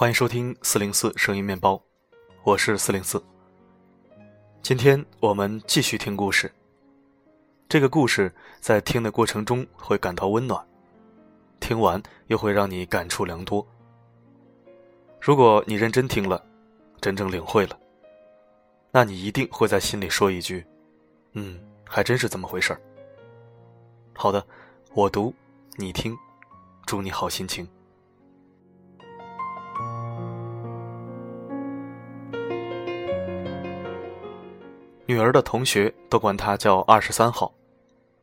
欢迎收听四零四声音面包，我是四零四。今天我们继续听故事。这个故事在听的过程中会感到温暖，听完又会让你感触良多。如果你认真听了，真正领会了，那你一定会在心里说一句：“嗯，还真是这么回事儿。”好的，我读，你听，祝你好心情。女儿的同学都管她叫二十三号，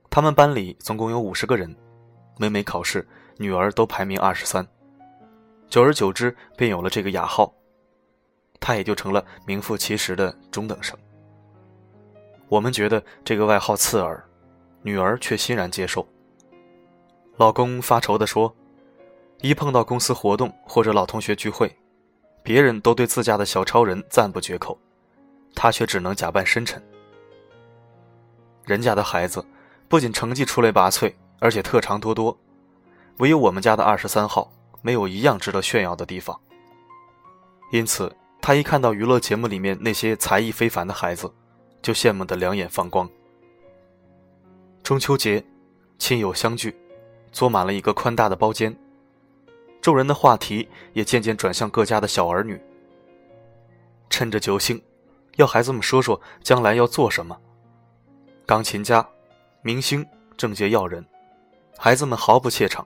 他们班里总共有五十个人，每每考试，女儿都排名二十三，久而久之便有了这个雅号，她也就成了名副其实的中等生。我们觉得这个外号刺耳，女儿却欣然接受。老公发愁地说：“一碰到公司活动或者老同学聚会，别人都对自家的小超人赞不绝口。”他却只能假扮深沉。人家的孩子不仅成绩出类拔萃，而且特长多多，唯有我们家的二十三号没有一样值得炫耀的地方。因此，他一看到娱乐节目里面那些才艺非凡的孩子，就羡慕得两眼放光。中秋节，亲友相聚，坐满了一个宽大的包间，众人的话题也渐渐转向各家的小儿女。趁着酒兴。要孩子们说说将来要做什么。钢琴家、明星、政界要人，孩子们毫不怯场，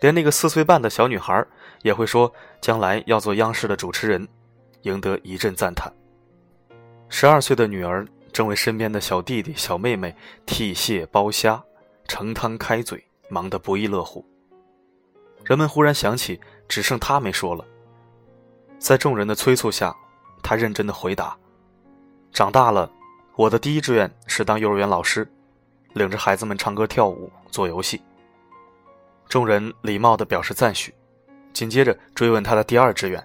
连那个四岁半的小女孩也会说将来要做央视的主持人，赢得一阵赞叹。十二岁的女儿正为身边的小弟弟、小妹妹剔蟹、剥虾、盛汤开嘴，忙得不亦乐乎。人们忽然想起，只剩她没说了。在众人的催促下，她认真的回答。长大了，我的第一志愿是当幼儿园老师，领着孩子们唱歌跳舞做游戏。众人礼貌地表示赞许，紧接着追问他的第二志愿，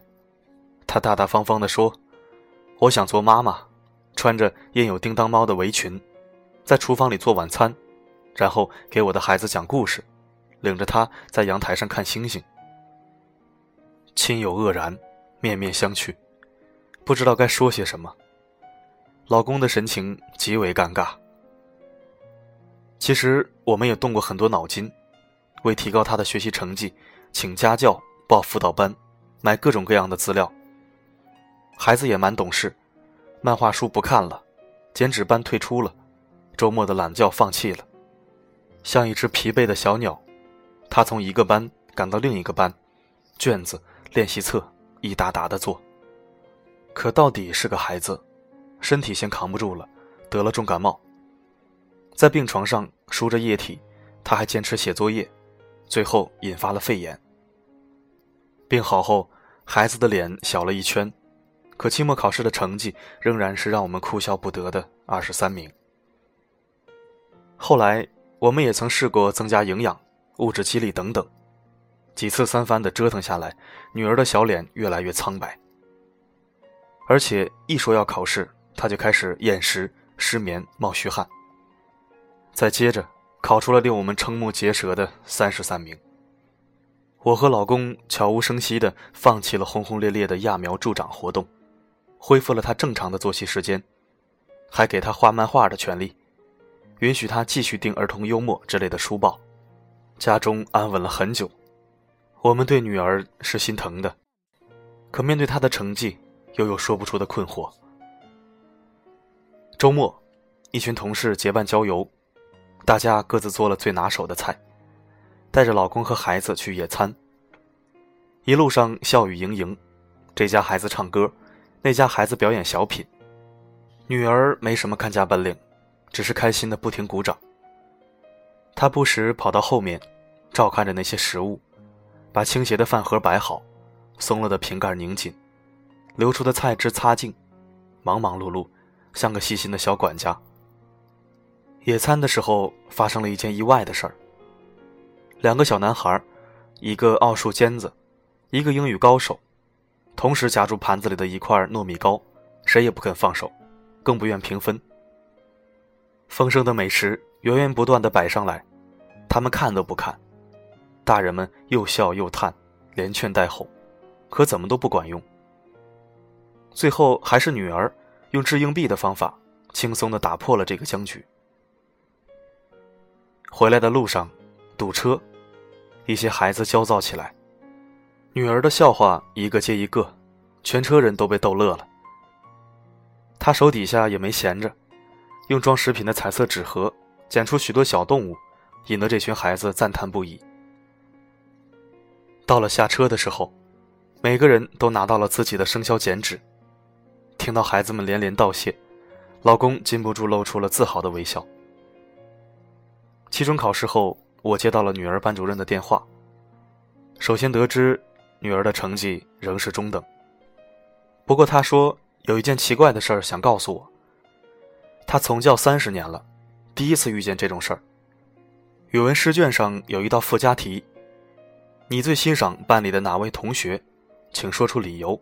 他大大方方地说：“我想做妈妈，穿着印有叮当猫的围裙，在厨房里做晚餐，然后给我的孩子讲故事，领着他在阳台上看星星。”亲友愕然，面面相觑，不知道该说些什么。老公的神情极为尴尬。其实我们也动过很多脑筋，为提高他的学习成绩，请家教、报辅导班、买各种各样的资料。孩子也蛮懂事，漫画书不看了，剪纸班退出了，周末的懒觉放弃了。像一只疲惫的小鸟，他从一个班赶到另一个班，卷子、练习册一沓沓的做。可到底是个孩子。身体先扛不住了，得了重感冒，在病床上输着液体，他还坚持写作业，最后引发了肺炎。病好后，孩子的脸小了一圈，可期末考试的成绩仍然是让我们哭笑不得的二十三名。后来，我们也曾试过增加营养、物质激励等等，几次三番的折腾下来，女儿的小脸越来越苍白，而且一说要考试。他就开始厌食、失眠、冒虚汗。再接着考出了令我们瞠目结舌的三十三名。我和老公悄无声息地放弃了轰轰烈烈的揠苗助长活动，恢复了他正常的作息时间，还给他画漫画的权利，允许他继续订儿童幽默之类的书报。家中安稳了很久。我们对女儿是心疼的，可面对她的成绩，又有说不出的困惑。周末，一群同事结伴郊游，大家各自做了最拿手的菜，带着老公和孩子去野餐。一路上笑语盈盈，这家孩子唱歌，那家孩子表演小品，女儿没什么看家本领，只是开心的不停鼓掌。她不时跑到后面，照看着那些食物，把倾斜的饭盒摆好，松了的瓶盖拧紧，流出的菜汁擦净，忙忙碌碌。像个细心的小管家。野餐的时候发生了一件意外的事儿。两个小男孩，一个奥数尖子，一个英语高手，同时夹住盘子里的一块糯米糕，谁也不肯放手，更不愿平分。丰盛的美食源源不断的摆上来，他们看都不看，大人们又笑又叹，连劝带哄，可怎么都不管用。最后还是女儿用掷硬币的方法，轻松的打破了这个僵局。回来的路上，堵车，一些孩子焦躁起来。女儿的笑话一个接一个，全车人都被逗乐了。他手底下也没闲着，用装食品的彩色纸盒剪出许多小动物，引得这群孩子赞叹不已。到了下车的时候，每个人都拿到了自己的生肖剪纸。听到孩子们连连道谢，老公禁不住露出了自豪的微笑。期中考试后，我接到了女儿班主任的电话。首先得知女儿的成绩仍是中等。不过她说有一件奇怪的事儿想告诉我。她从教三十年了，第一次遇见这种事儿。语文试卷上有一道附加题：“你最欣赏班里的哪位同学？请说出理由。”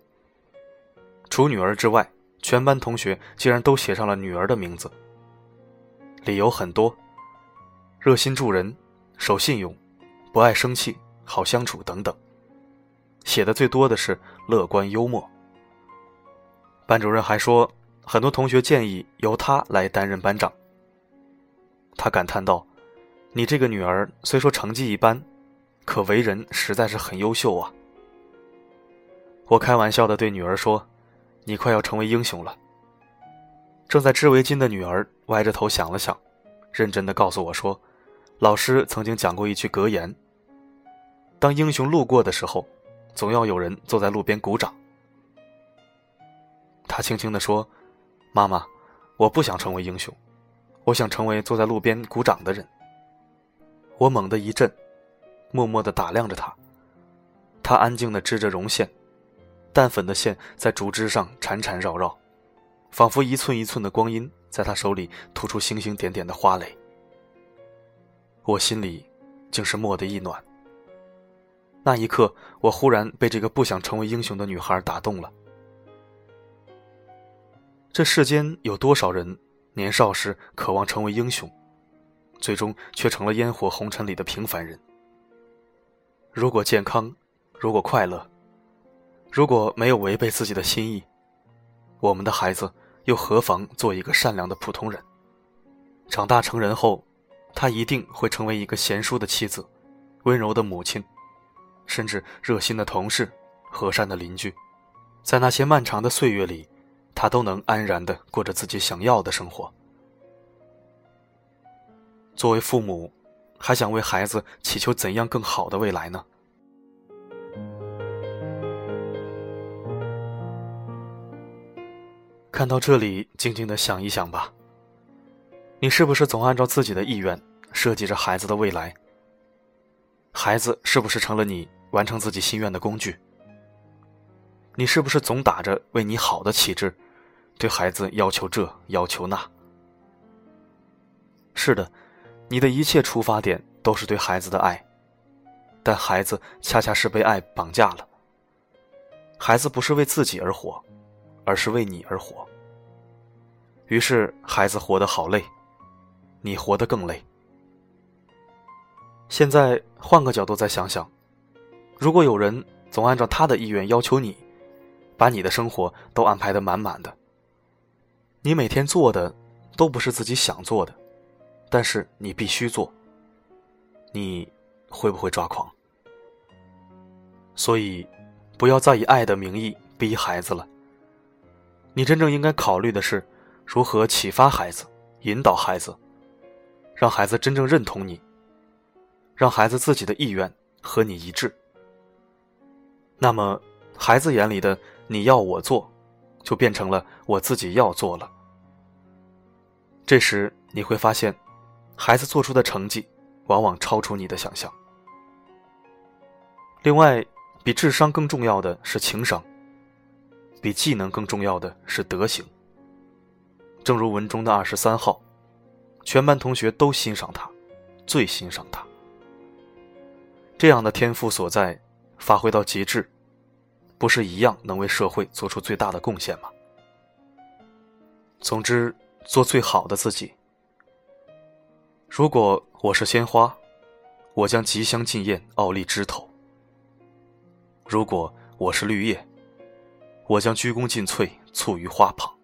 除女儿之外，全班同学竟然都写上了女儿的名字。理由很多。热心助人，守信用，不爱生气，好相处等等。写的最多的是乐观幽默。班主任还说，很多同学建议由他来担任班长。他感叹道：“你这个女儿虽说成绩一般，可为人实在是很优秀啊。”我开玩笑的对女儿说：“你快要成为英雄了。”正在织围巾的女儿歪着头想了想，认真的告诉我说。老师曾经讲过一句格言：“当英雄路过的时候，总要有人坐在路边鼓掌。”他轻轻地说：“妈妈，我不想成为英雄，我想成为坐在路边鼓掌的人。”我猛地一震，默默地打量着他。他安静地织着绒线，淡粉的线在竹枝上缠缠绕绕，仿佛一寸一寸的光阴在他手里突出星星点点的花蕾。我心里竟是蓦地一暖。那一刻，我忽然被这个不想成为英雄的女孩打动了。这世间有多少人年少时渴望成为英雄，最终却成了烟火红尘里的平凡人？如果健康，如果快乐，如果没有违背自己的心意，我们的孩子又何妨做一个善良的普通人？长大成人后。他一定会成为一个贤淑的妻子，温柔的母亲，甚至热心的同事，和善的邻居。在那些漫长的岁月里，他都能安然的过着自己想要的生活。作为父母，还想为孩子祈求怎样更好的未来呢？看到这里，静静的想一想吧。你是不是总按照自己的意愿设计着孩子的未来？孩子是不是成了你完成自己心愿的工具？你是不是总打着为你好的旗帜，对孩子要求这要求那？是的，你的一切出发点都是对孩子的爱，但孩子恰恰是被爱绑架了。孩子不是为自己而活，而是为你而活。于是孩子活得好累。你活得更累。现在换个角度再想想，如果有人总按照他的意愿要求你，把你的生活都安排的满满的，你每天做的都不是自己想做的，但是你必须做，你会不会抓狂？所以，不要再以爱的名义逼孩子了。你真正应该考虑的是，如何启发孩子，引导孩子。让孩子真正认同你，让孩子自己的意愿和你一致，那么孩子眼里的你要我做，就变成了我自己要做了。这时你会发现，孩子做出的成绩往往超出你的想象。另外，比智商更重要的是情商，比技能更重要的是德行。正如文中的二十三号。全班同学都欣赏他，最欣赏他。这样的天赋所在，发挥到极致，不是一样能为社会做出最大的贡献吗？总之，做最好的自己。如果我是鲜花，我将极香尽艳，傲立枝头；如果我是绿叶，我将鞠躬尽瘁，簇于花旁。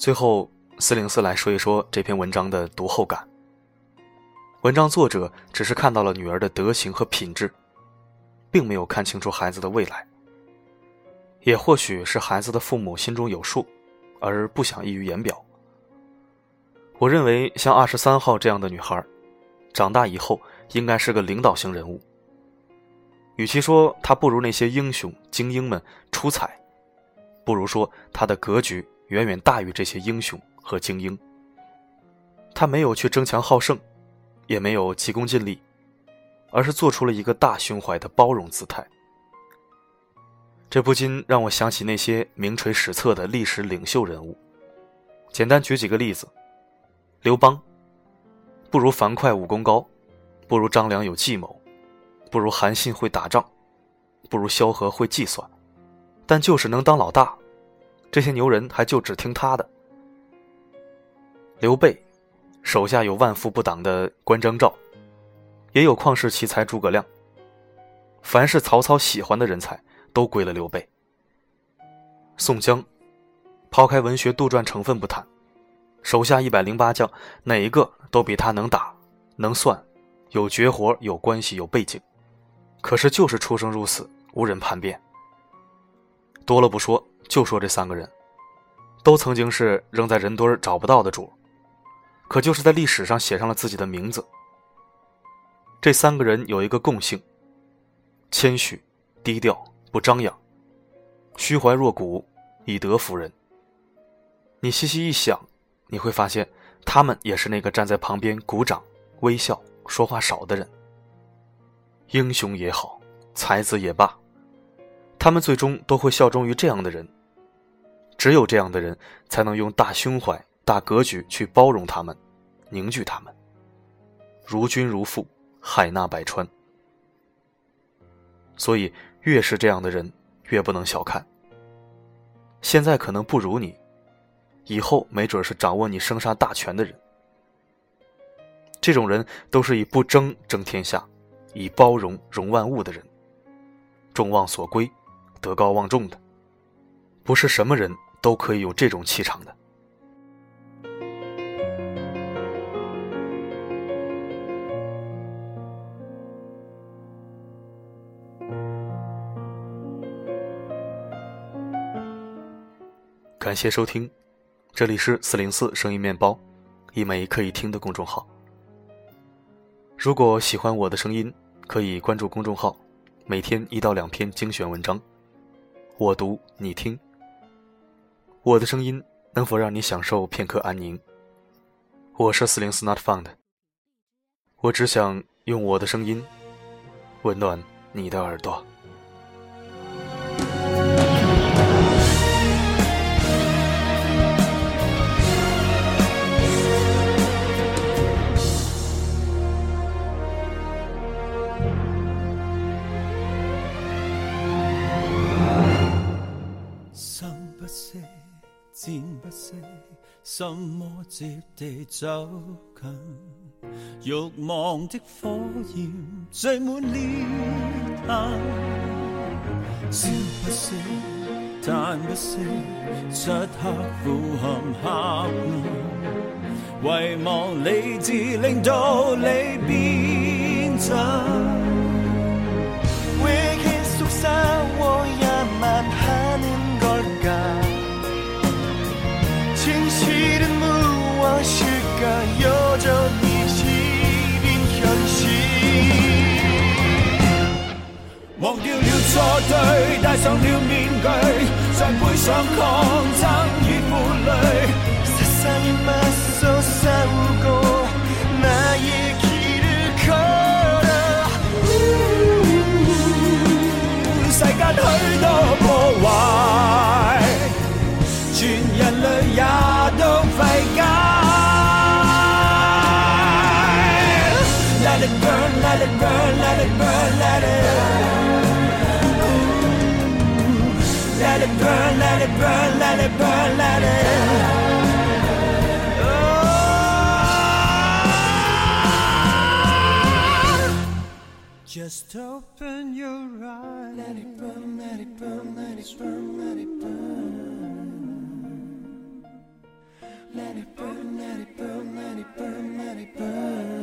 最后，四零四来说一说这篇文章的读后感。文章作者只是看到了女儿的德行和品质，并没有看清楚孩子的未来。也或许是孩子的父母心中有数，而不想溢于言表。我认为像二十三号这样的女孩，长大以后应该是个领导型人物。与其说她不如那些英雄精英们出彩，不如说她的格局。远远大于这些英雄和精英。他没有去争强好胜，也没有急功近利，而是做出了一个大胸怀的包容姿态。这不禁让我想起那些名垂史册的历史领袖人物。简单举几个例子：刘邦，不如樊哙武功高，不如张良有计谋，不如韩信会打仗，不如萧何会计算，但就是能当老大。这些牛人还就只听他的。刘备手下有万夫不挡的关张赵，也有旷世奇才诸葛亮。凡是曹操喜欢的人才，都归了刘备。宋江，抛开文学杜撰成分不谈，手下一百零八将，哪一个都比他能打、能算，有绝活、有关系、有背景。可是就是出生入死，无人叛变。多了不说。就说这三个人，都曾经是扔在人堆儿找不到的主，可就是在历史上写上了自己的名字。这三个人有一个共性：谦虚、低调、不张扬，虚怀若谷，以德服人。你细细一想，你会发现，他们也是那个站在旁边鼓掌、微笑、说话少的人。英雄也好，才子也罢，他们最终都会效忠于这样的人。只有这样的人，才能用大胸怀、大格局去包容他们，凝聚他们。如君如父，海纳百川。所以，越是这样的人，越不能小看。现在可能不如你，以后没准是掌握你生杀大权的人。这种人都是以不争争天下，以包容容万物的人，众望所归，德高望重的，不是什么人。都可以有这种气场的。感谢收听，这里是四零四声音面包，一枚可以听的公众号。如果喜欢我的声音，可以关注公众号，每天一到两篇精选文章，我读你听。我的声音能否让你享受片刻安宁？我是四零四 Not Found，我只想用我的声音温暖你的耳朵。什么接地走近？欲望的火焰聚满裂痕，烧不熄，叹不息，漆黑俯瞰黑暗，遗忘理智令道理变真。忘掉了错对，戴上了面具，再背上抗争与负累。let it burn, let it burn, let it Let it burn, let it burn, let it burn, let it Just open your eyes. Let it burn, let it burn, let it burn, let it burn. Let it burn, let it burn, let it burn, let it burn.